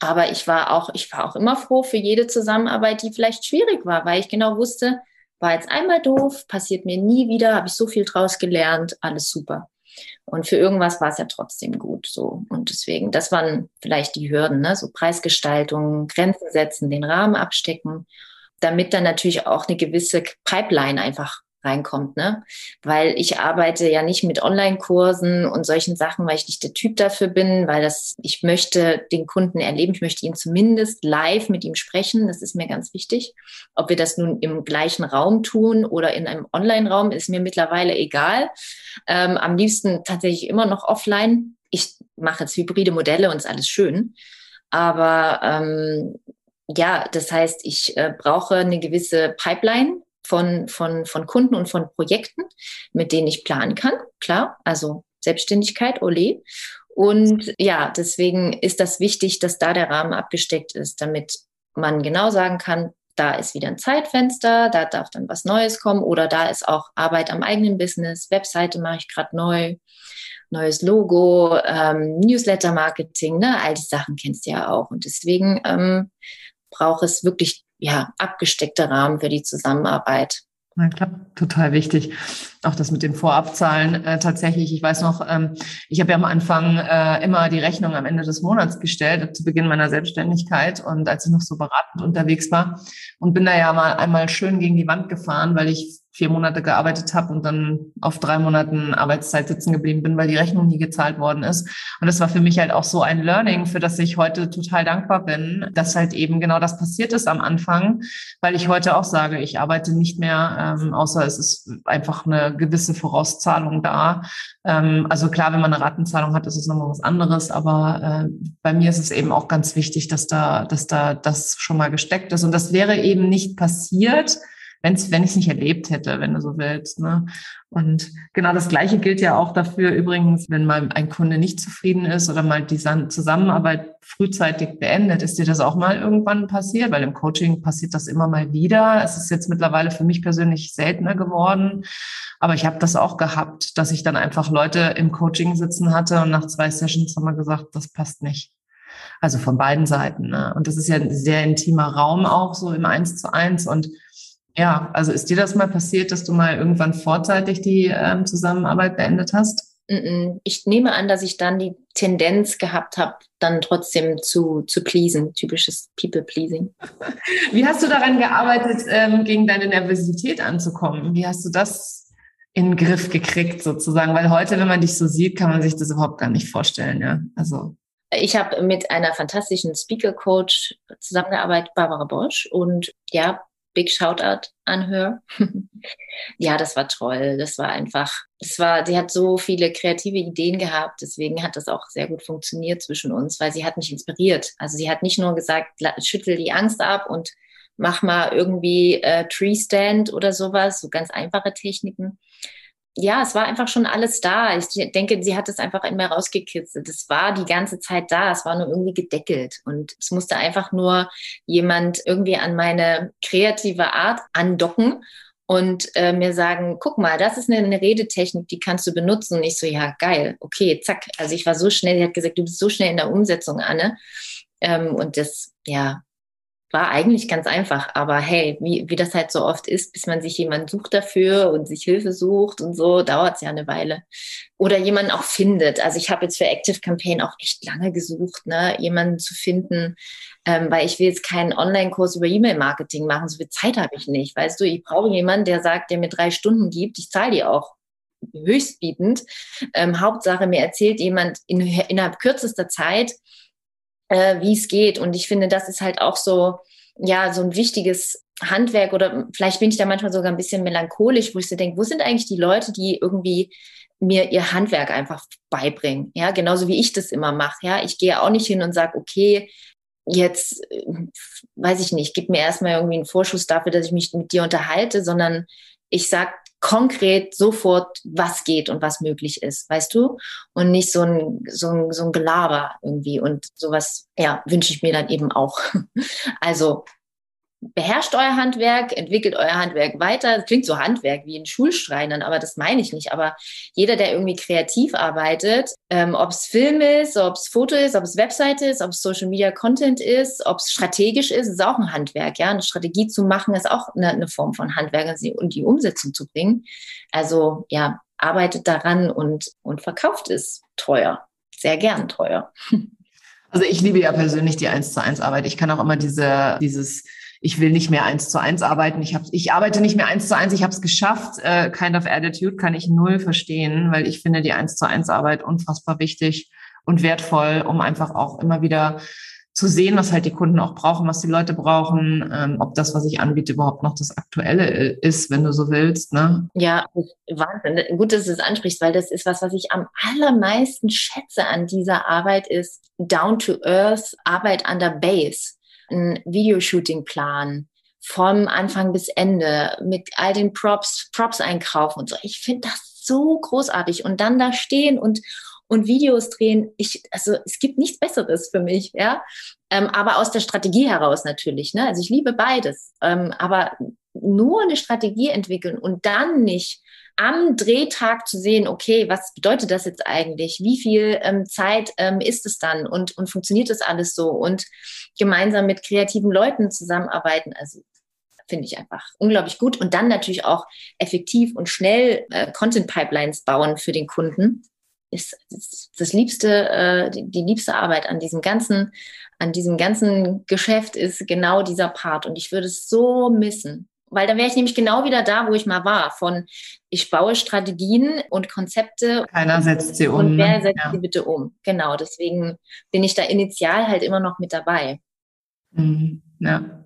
Aber ich war auch, ich war auch immer froh für jede Zusammenarbeit, die vielleicht schwierig war, weil ich genau wusste, war jetzt einmal doof, passiert mir nie wieder, habe ich so viel draus gelernt, alles super. Und für irgendwas war es ja trotzdem gut so. Und deswegen, das waren vielleicht die Hürden, ne? so Preisgestaltung, Grenzen setzen, den Rahmen abstecken damit dann natürlich auch eine gewisse Pipeline einfach reinkommt, ne? Weil ich arbeite ja nicht mit Online-Kursen und solchen Sachen, weil ich nicht der Typ dafür bin, weil das, ich möchte den Kunden erleben, ich möchte ihn zumindest live mit ihm sprechen, das ist mir ganz wichtig. Ob wir das nun im gleichen Raum tun oder in einem Online-Raum, ist mir mittlerweile egal. Ähm, am liebsten tatsächlich immer noch offline. Ich mache jetzt hybride Modelle und ist alles schön. Aber ähm, ja, das heißt, ich äh, brauche eine gewisse Pipeline von, von, von Kunden und von Projekten, mit denen ich planen kann. Klar, also Selbstständigkeit, ole. Und ja, deswegen ist das wichtig, dass da der Rahmen abgesteckt ist, damit man genau sagen kann, da ist wieder ein Zeitfenster, da darf dann was Neues kommen oder da ist auch Arbeit am eigenen Business, Webseite mache ich gerade neu, neues Logo, ähm, Newsletter-Marketing, ne, all die Sachen kennst du ja auch. Und deswegen ähm, braucht es wirklich ja abgesteckte Rahmen für die Zusammenarbeit. Na klar, total wichtig. Auch das mit den Vorabzahlen äh, tatsächlich. Ich weiß noch, ähm, ich habe ja am Anfang äh, immer die Rechnung am Ende des Monats gestellt, zu Beginn meiner Selbstständigkeit und als ich noch so beratend unterwegs war und bin da ja mal einmal schön gegen die Wand gefahren, weil ich vier Monate gearbeitet habe und dann auf drei Monaten Arbeitszeit sitzen geblieben bin, weil die Rechnung nie gezahlt worden ist. Und das war für mich halt auch so ein Learning, für das ich heute total dankbar bin, dass halt eben genau das passiert ist am Anfang, weil ich heute auch sage, ich arbeite nicht mehr, ähm, außer es ist einfach eine gewisse Vorauszahlung da. Ähm, also klar, wenn man eine Ratenzahlung hat, ist es nochmal was anderes, aber äh, bei mir ist es eben auch ganz wichtig, dass da, dass da das schon mal gesteckt ist. Und das wäre eben nicht passiert, wenn's, wenn ich es nicht erlebt hätte, wenn du so willst. Ne? Und genau das Gleiche gilt ja auch dafür übrigens, wenn mal ein Kunde nicht zufrieden ist oder mal die Zusammenarbeit frühzeitig beendet. Ist dir das auch mal irgendwann passiert? Weil im Coaching passiert das immer mal wieder. Es ist jetzt mittlerweile für mich persönlich seltener geworden. Aber ich habe das auch gehabt, dass ich dann einfach Leute im Coaching sitzen hatte und nach zwei Sessions haben wir gesagt, das passt nicht. Also von beiden Seiten. Ne? Und das ist ja ein sehr intimer Raum auch so im Eins zu eins. Und ja, also ist dir das mal passiert, dass du mal irgendwann vorzeitig die ähm, Zusammenarbeit beendet hast? Ich nehme an, dass ich dann die Tendenz gehabt habe, dann trotzdem zu, zu pleasen, typisches People-Pleasing. Wie hast du daran gearbeitet, ähm, gegen deine Nervosität anzukommen? Wie hast du das in den Griff gekriegt sozusagen? Weil heute, wenn man dich so sieht, kann man sich das überhaupt gar nicht vorstellen, ja. Also. Ich habe mit einer fantastischen Speaker-Coach zusammengearbeitet, Barbara Bosch. Und ja, Big Shoutout an her. ja, das war toll. Das war einfach, das war, sie hat so viele kreative Ideen gehabt. Deswegen hat das auch sehr gut funktioniert zwischen uns, weil sie hat mich inspiriert. Also sie hat nicht nur gesagt, schüttel die Angst ab und mach mal irgendwie äh, Tree Stand oder sowas, so ganz einfache Techniken, ja, es war einfach schon alles da. Ich denke, sie hat es einfach in mir rausgekitzelt. Es war die ganze Zeit da. Es war nur irgendwie gedeckelt. Und es musste einfach nur jemand irgendwie an meine kreative Art andocken und äh, mir sagen, guck mal, das ist eine, eine, Redetechnik, die kannst du benutzen. Und ich so, ja, geil, okay, zack. Also ich war so schnell, sie hat gesagt, du bist so schnell in der Umsetzung, Anne. Ähm, und das, ja, war eigentlich ganz einfach, aber hey, wie, wie das halt so oft ist, bis man sich jemanden sucht dafür und sich Hilfe sucht und so, dauert es ja eine Weile. Oder jemanden auch findet. Also ich habe jetzt für Active Campaign auch echt lange gesucht, ne, jemanden zu finden, ähm, weil ich will jetzt keinen Online-Kurs über E-Mail-Marketing machen, so viel Zeit habe ich nicht. Weißt du, ich brauche jemanden, der sagt, der mir drei Stunden gibt, ich zahle die auch höchstbietend. Ähm, Hauptsache, mir erzählt jemand in, innerhalb kürzester Zeit, äh, wie es geht. Und ich finde, das ist halt auch so, ja, so ein wichtiges Handwerk oder vielleicht bin ich da manchmal sogar ein bisschen melancholisch, wo ich so denke, wo sind eigentlich die Leute, die irgendwie mir ihr Handwerk einfach beibringen? Ja, genauso wie ich das immer mache. Ja, ich gehe auch nicht hin und sage, okay, jetzt, äh, weiß ich nicht, gib mir erstmal irgendwie einen Vorschuss dafür, dass ich mich mit dir unterhalte, sondern ich sag konkret sofort, was geht und was möglich ist, weißt du? Und nicht so ein, so ein, so ein Gelaber irgendwie. Und sowas, ja, wünsche ich mir dann eben auch. Also beherrscht euer Handwerk, entwickelt euer Handwerk weiter. Das klingt so Handwerk wie in Schulschreinern, aber das meine ich nicht. Aber jeder, der irgendwie kreativ arbeitet, ähm, ob es Film ist, ob es Foto ist, ob es Webseite ist, ob es Social Media Content ist, ob es strategisch ist, ist auch ein Handwerk. Ja, eine Strategie zu machen ist auch eine, eine Form von Handwerk und die Umsetzung zu bringen. Also ja, arbeitet daran und, und verkauft es teuer. Sehr gern teuer. Also ich liebe ja persönlich die 1 zu 1 Arbeit. Ich kann auch immer diese, dieses ich will nicht mehr eins zu eins arbeiten. Ich, hab, ich arbeite nicht mehr eins zu eins. Ich habe es geschafft. Äh, kind of Attitude kann ich null verstehen, weil ich finde die eins zu eins Arbeit unfassbar wichtig und wertvoll, um einfach auch immer wieder zu sehen, was halt die Kunden auch brauchen, was die Leute brauchen, ähm, ob das, was ich anbiete, überhaupt noch das Aktuelle ist, wenn du so willst. Ne? Ja, Wahnsinn. Gut, dass du es ansprichst, weil das ist was, was ich am allermeisten schätze an dieser Arbeit, ist down to earth Arbeit an der Base ein Videoshooting planen vom Anfang bis Ende mit all den Props, Props einkaufen und so. Ich finde das so großartig und dann da stehen und und Videos drehen. Ich, also es gibt nichts Besseres für mich, ja. Ähm, aber aus der Strategie heraus natürlich. Ne? Also ich liebe beides. Ähm, aber nur eine Strategie entwickeln und dann nicht am Drehtag zu sehen, okay, was bedeutet das jetzt eigentlich? Wie viel ähm, Zeit ähm, ist es dann und, und funktioniert das alles so? Und gemeinsam mit kreativen Leuten zusammenarbeiten. Also finde ich einfach unglaublich gut. Und dann natürlich auch effektiv und schnell äh, Content-Pipelines bauen für den Kunden. Ist, ist das liebste, äh, die, die liebste Arbeit an diesem ganzen, an diesem ganzen Geschäft ist genau dieser Part. Und ich würde es so missen. Weil dann wäre ich nämlich genau wieder da, wo ich mal war. Von ich baue Strategien und Konzepte. Keiner setzt sie um. Und wer ne? setzt ja. sie bitte um? Genau, deswegen bin ich da initial halt immer noch mit dabei. Mhm. Ja.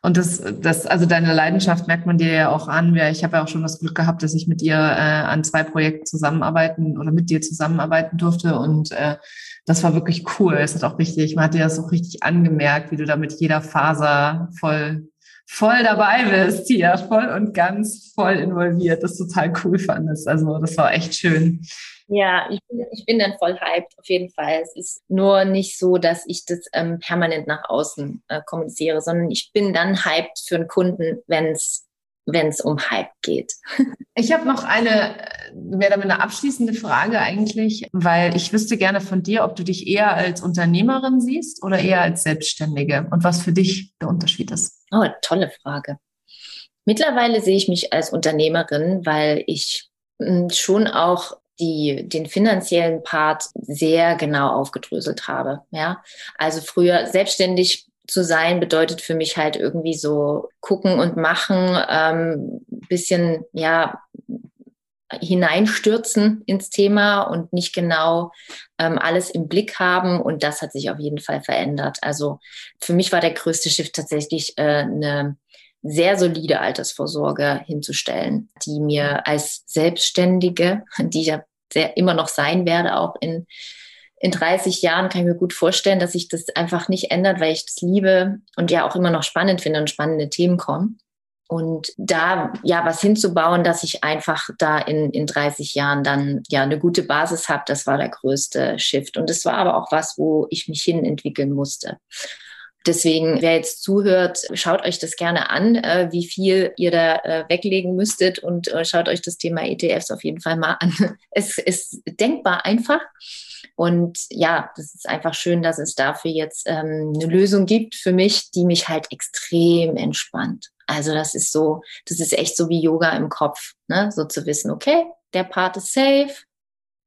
Und das, das, also deine Leidenschaft merkt man dir ja auch an. Ich habe ja auch schon das Glück gehabt, dass ich mit dir äh, an zwei Projekten zusammenarbeiten oder mit dir zusammenarbeiten durfte. Und äh, das war wirklich cool. Es hat auch richtig, man hat dir das auch richtig angemerkt, wie du da mit jeder Faser voll voll dabei bist hier, voll und ganz voll involviert, das total cool fandest. Also das war echt schön. Ja, ich bin, ich bin dann voll hyped, auf jeden Fall. Es ist nur nicht so, dass ich das ähm, permanent nach außen äh, kommuniziere, sondern ich bin dann hyped für einen Kunden, wenn es wenn es um Hype geht. Ich habe noch eine, mehr damit eine abschließende Frage eigentlich, weil ich wüsste gerne von dir, ob du dich eher als Unternehmerin siehst oder eher als Selbstständige und was für dich der Unterschied ist. Oh, tolle Frage. Mittlerweile sehe ich mich als Unternehmerin, weil ich hm, schon auch die, den finanziellen Part sehr genau aufgedröselt habe. Ja, also früher selbstständig zu sein bedeutet für mich halt irgendwie so gucken und machen, ähm, bisschen ja hineinstürzen ins Thema und nicht genau ähm, alles im Blick haben. Und das hat sich auf jeden Fall verändert. Also für mich war der größte Shift tatsächlich äh, eine sehr solide Altersvorsorge hinzustellen, die mir als Selbstständige, die ich ja sehr, immer noch sein werde, auch in in 30 Jahren kann ich mir gut vorstellen, dass sich das einfach nicht ändert, weil ich das liebe und ja auch immer noch spannend finde und spannende Themen kommen. Und da ja was hinzubauen, dass ich einfach da in, in 30 Jahren dann ja eine gute Basis habe, das war der größte Shift. Und es war aber auch was, wo ich mich hin entwickeln musste. Deswegen, wer jetzt zuhört, schaut euch das gerne an, äh, wie viel ihr da äh, weglegen müsstet und äh, schaut euch das Thema ETFs auf jeden Fall mal an. Es ist denkbar einfach und ja, das ist einfach schön, dass es dafür jetzt ähm, eine Lösung gibt für mich, die mich halt extrem entspannt. Also das ist so, das ist echt so wie Yoga im Kopf, ne? So zu wissen, okay, der Part ist safe,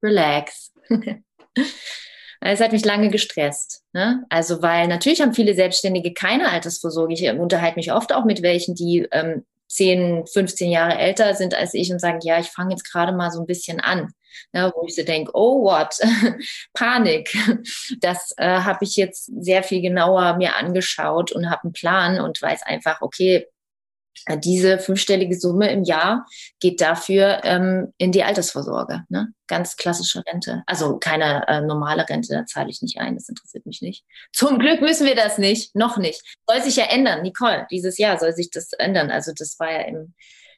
relax. Es hat mich lange gestresst. Ne? Also, weil natürlich haben viele Selbstständige keine Altersvorsorge. Ich unterhalte mich oft auch mit welchen, die ähm, 10, 15 Jahre älter sind als ich und sagen, ja, ich fange jetzt gerade mal so ein bisschen an ne, wo ich so denke, oh what, Panik. Das äh, habe ich jetzt sehr viel genauer mir angeschaut und habe einen Plan und weiß einfach, okay, diese fünfstellige Summe im Jahr geht dafür ähm, in die Altersvorsorge. Ne? Ganz klassische Rente. Also keine äh, normale Rente, da zahle ich nicht ein, das interessiert mich nicht. Zum Glück müssen wir das nicht, noch nicht. Soll sich ja ändern, Nicole, dieses Jahr soll sich das ändern. Also das war ja im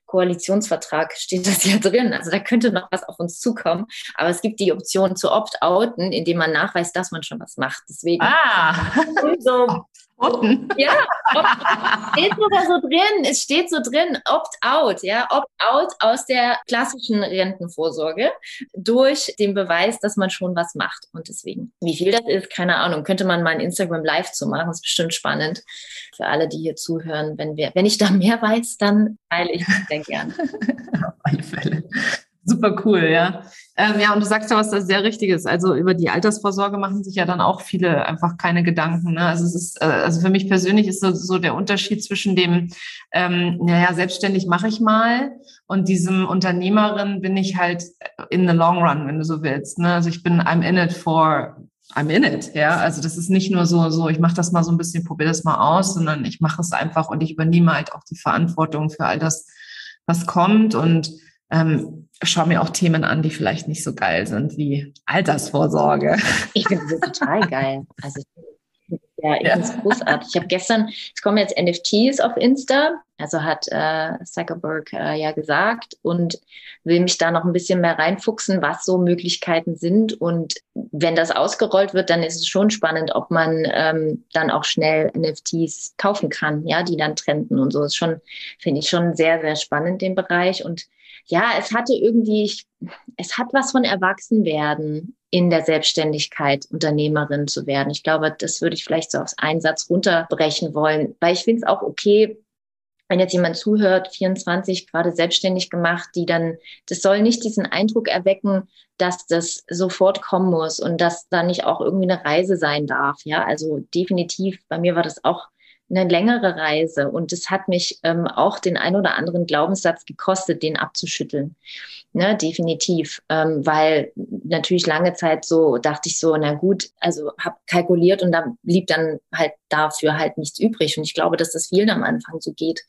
Koalitionsvertrag steht das ja drin. Also da könnte noch was auf uns zukommen. Aber es gibt die Option zu opt-outen, indem man nachweist, dass man schon was macht. Deswegen. Ah. Unten. Ja, steht sogar so drin. Es steht so drin, Opt-out, ja, Opt-out aus der klassischen Rentenvorsorge durch den Beweis, dass man schon was macht. Und deswegen, wie viel das ist, keine Ahnung. Könnte man mal ein Instagram Live zu machen, ist bestimmt spannend für alle, die hier zuhören. Wenn wir, wenn ich da mehr weiß, dann teile ich das sehr gerne. Auf alle Fälle. Super cool, ja. Ähm, ja, und du sagst ja was das sehr Richtiges. Also über die Altersvorsorge machen sich ja dann auch viele einfach keine Gedanken. Ne? Also es ist, äh, also für mich persönlich ist so, so der Unterschied zwischen dem, ähm, naja, selbstständig mache ich mal und diesem Unternehmerin bin ich halt in the long run, wenn du so willst. Ne? Also ich bin I'm in it for I'm in it, ja. Also das ist nicht nur so, so ich mache das mal so ein bisschen, probiere das mal aus, sondern ich mache es einfach und ich übernehme halt auch die Verantwortung für all das, was kommt und ähm, schaue mir auch Themen an, die vielleicht nicht so geil sind wie Altersvorsorge. Ich finde sie total geil. Also ja, ich ja. finde es großartig. Ich habe gestern, es kommen jetzt NFTs auf Insta, also hat äh, Zuckerberg äh, ja gesagt und will mich da noch ein bisschen mehr reinfuchsen, was so Möglichkeiten sind. Und wenn das ausgerollt wird, dann ist es schon spannend, ob man ähm, dann auch schnell NFTs kaufen kann, ja, die dann trenden und so. Das ist schon, finde ich schon sehr, sehr spannend, den Bereich. Und ja, es hatte irgendwie, es hat was von Erwachsenwerden in der Selbstständigkeit Unternehmerin zu werden. Ich glaube, das würde ich vielleicht so aufs Einsatz runterbrechen wollen, weil ich finde es auch okay, wenn jetzt jemand zuhört, 24, gerade selbstständig gemacht, die dann, das soll nicht diesen Eindruck erwecken, dass das sofort kommen muss und dass da nicht auch irgendwie eine Reise sein darf. Ja, also definitiv, bei mir war das auch eine längere Reise und es hat mich ähm, auch den ein oder anderen Glaubenssatz gekostet, den abzuschütteln. Ne, definitiv, ähm, weil natürlich lange Zeit so dachte ich so, na gut, also habe kalkuliert und da blieb dann halt dafür halt nichts übrig. Und ich glaube, dass das vielen am Anfang so geht.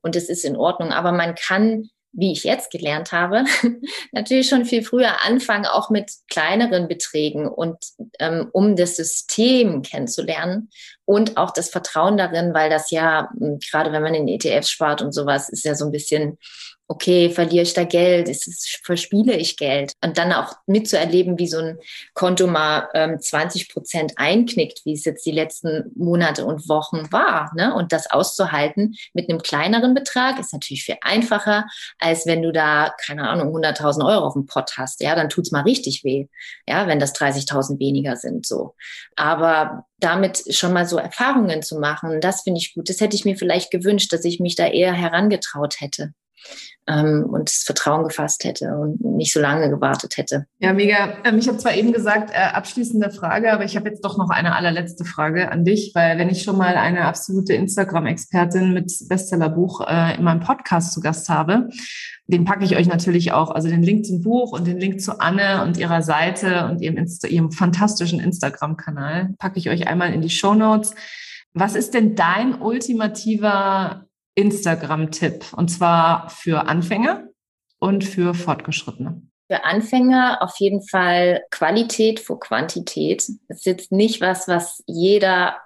Und es ist in Ordnung. Aber man kann wie ich jetzt gelernt habe, natürlich schon viel früher anfangen, auch mit kleineren Beträgen und ähm, um das System kennenzulernen und auch das Vertrauen darin, weil das ja, gerade wenn man in ETFs spart und sowas, ist ja so ein bisschen okay, verliere ich da Geld, es, verspiele ich Geld? Und dann auch mitzuerleben, wie so ein Konto mal ähm, 20 Prozent einknickt, wie es jetzt die letzten Monate und Wochen war. Ne? Und das auszuhalten mit einem kleineren Betrag ist natürlich viel einfacher, als wenn du da, keine Ahnung, 100.000 Euro auf dem Pott hast. Ja, dann tut's mal richtig weh. Ja, wenn das 30.000 weniger sind, so. Aber damit schon mal so Erfahrungen zu machen, das finde ich gut. Das hätte ich mir vielleicht gewünscht, dass ich mich da eher herangetraut hätte ähm, und das Vertrauen gefasst hätte und nicht so lange gewartet hätte. Ja, mega. Ähm, ich habe zwar eben gesagt, äh, abschließende Frage, aber ich habe jetzt doch noch eine allerletzte Frage an dich, weil wenn ich schon mal eine absolute Instagram-Expertin mit Bestsellerbuch äh, in meinem Podcast zu Gast habe, den packe ich euch natürlich auch, also den Link zum Buch und den Link zu Anne und ihrer Seite und ihrem, Insta ihrem fantastischen Instagram-Kanal, packe ich euch einmal in die Show Notes. Was ist denn dein ultimativer Instagram-Tipp und zwar für Anfänger und für Fortgeschrittene? Für Anfänger auf jeden Fall Qualität vor Quantität. Das ist jetzt nicht was, was jeder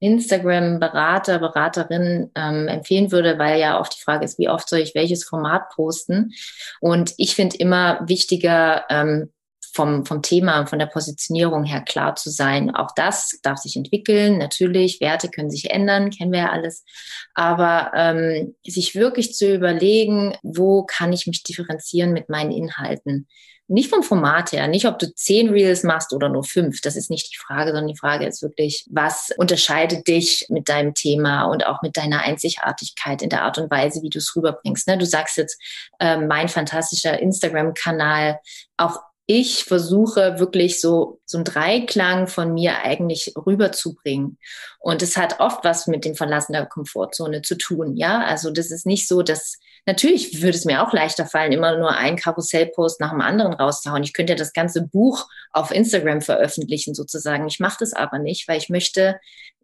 Instagram-Berater, Beraterin ähm, empfehlen würde, weil ja oft die Frage ist, wie oft soll ich welches Format posten? Und ich finde immer wichtiger, ähm, vom, vom Thema, von der Positionierung her klar zu sein. Auch das darf sich entwickeln. Natürlich, Werte können sich ändern, kennen wir ja alles. Aber ähm, sich wirklich zu überlegen, wo kann ich mich differenzieren mit meinen Inhalten? Nicht vom Format her, nicht ob du zehn Reels machst oder nur fünf. Das ist nicht die Frage, sondern die Frage ist wirklich, was unterscheidet dich mit deinem Thema und auch mit deiner Einzigartigkeit in der Art und Weise, wie du es rüberbringst. Ne? Du sagst jetzt, äh, mein fantastischer Instagram-Kanal, auch ich versuche wirklich so, so ein Dreiklang von mir eigentlich rüberzubringen. Und es hat oft was mit dem Verlassen der Komfortzone zu tun. Ja, also das ist nicht so, dass natürlich würde es mir auch leichter fallen, immer nur einen Karussellpost nach dem anderen rauszuhauen. Ich könnte ja das ganze Buch auf Instagram veröffentlichen sozusagen. Ich mache das aber nicht, weil ich möchte,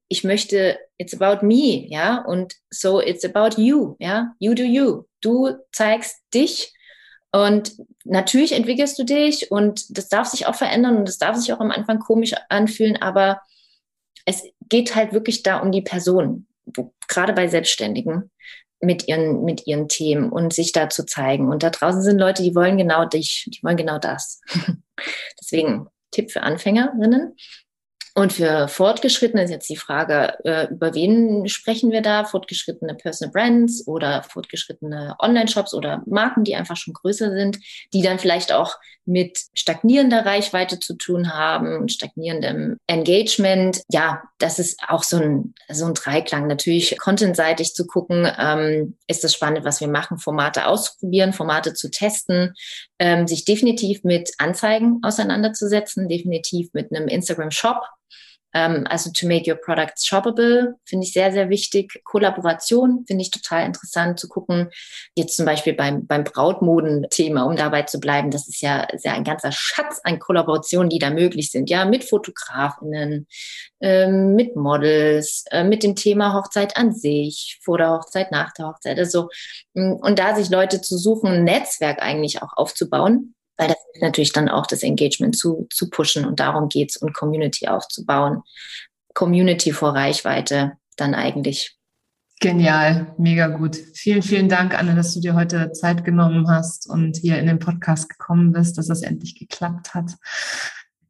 ich möchte, it's about me, ja, und so it's about you, ja, you do you. Du zeigst dich und natürlich entwickelst du dich und das darf sich auch verändern und das darf sich auch am Anfang komisch anfühlen, aber es geht halt wirklich da um die Person, gerade bei Selbstständigen mit ihren, mit ihren Themen und sich da zu zeigen. Und da draußen sind Leute, die wollen genau dich, die wollen genau das. Deswegen Tipp für Anfängerinnen. Und für Fortgeschrittene ist jetzt die Frage, äh, über wen sprechen wir da? Fortgeschrittene Personal Brands oder fortgeschrittene Online-Shops oder Marken, die einfach schon größer sind, die dann vielleicht auch mit stagnierender Reichweite zu tun haben und stagnierendem Engagement. Ja, das ist auch so ein, so ein Dreiklang. Natürlich contentseitig zu gucken, ähm, ist das spannend, was wir machen, Formate auszuprobieren, Formate zu testen, ähm, sich definitiv mit Anzeigen auseinanderzusetzen, definitiv mit einem Instagram-Shop also to make your products shoppable finde ich sehr, sehr wichtig. Kollaboration finde ich total interessant zu gucken. Jetzt zum Beispiel beim, beim Brautmoden-Thema, um dabei zu bleiben, das ist ja, ist ja ein ganzer Schatz an Kollaborationen, die da möglich sind. Ja, mit Fotografinnen, ähm, mit Models, äh, mit dem Thema Hochzeit an sich, vor der Hochzeit, nach der Hochzeit. Also, mm, und da sich Leute zu suchen, ein Netzwerk eigentlich auch aufzubauen, weil das ist natürlich dann auch das Engagement zu, zu pushen und darum geht's und Community aufzubauen. Community vor Reichweite dann eigentlich. Genial, mega gut. Vielen, vielen Dank, Anne, dass du dir heute Zeit genommen hast und hier in den Podcast gekommen bist, dass das endlich geklappt hat.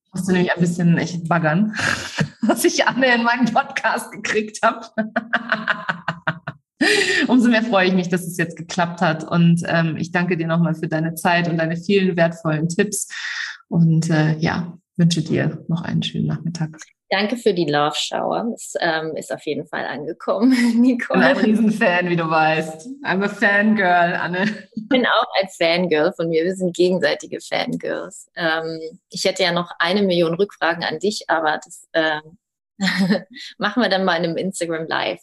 Ich musste nämlich ein bisschen echt baggern, dass ich Anne in meinen Podcast gekriegt habe. Umso mehr freue ich mich, dass es jetzt geklappt hat. Und ähm, ich danke dir nochmal für deine Zeit und deine vielen wertvollen Tipps. Und äh, ja, wünsche dir noch einen schönen Nachmittag. Danke für die Love Shower. Das ähm, ist auf jeden Fall angekommen, Nicole. Ich bin ein Riesenfan, wie du weißt. I'm a Fangirl, Anne. Ich bin auch ein Fangirl von mir. Wir sind gegenseitige Fangirls. Ähm, ich hätte ja noch eine Million Rückfragen an dich, aber das äh, machen wir dann mal in einem Instagram Live.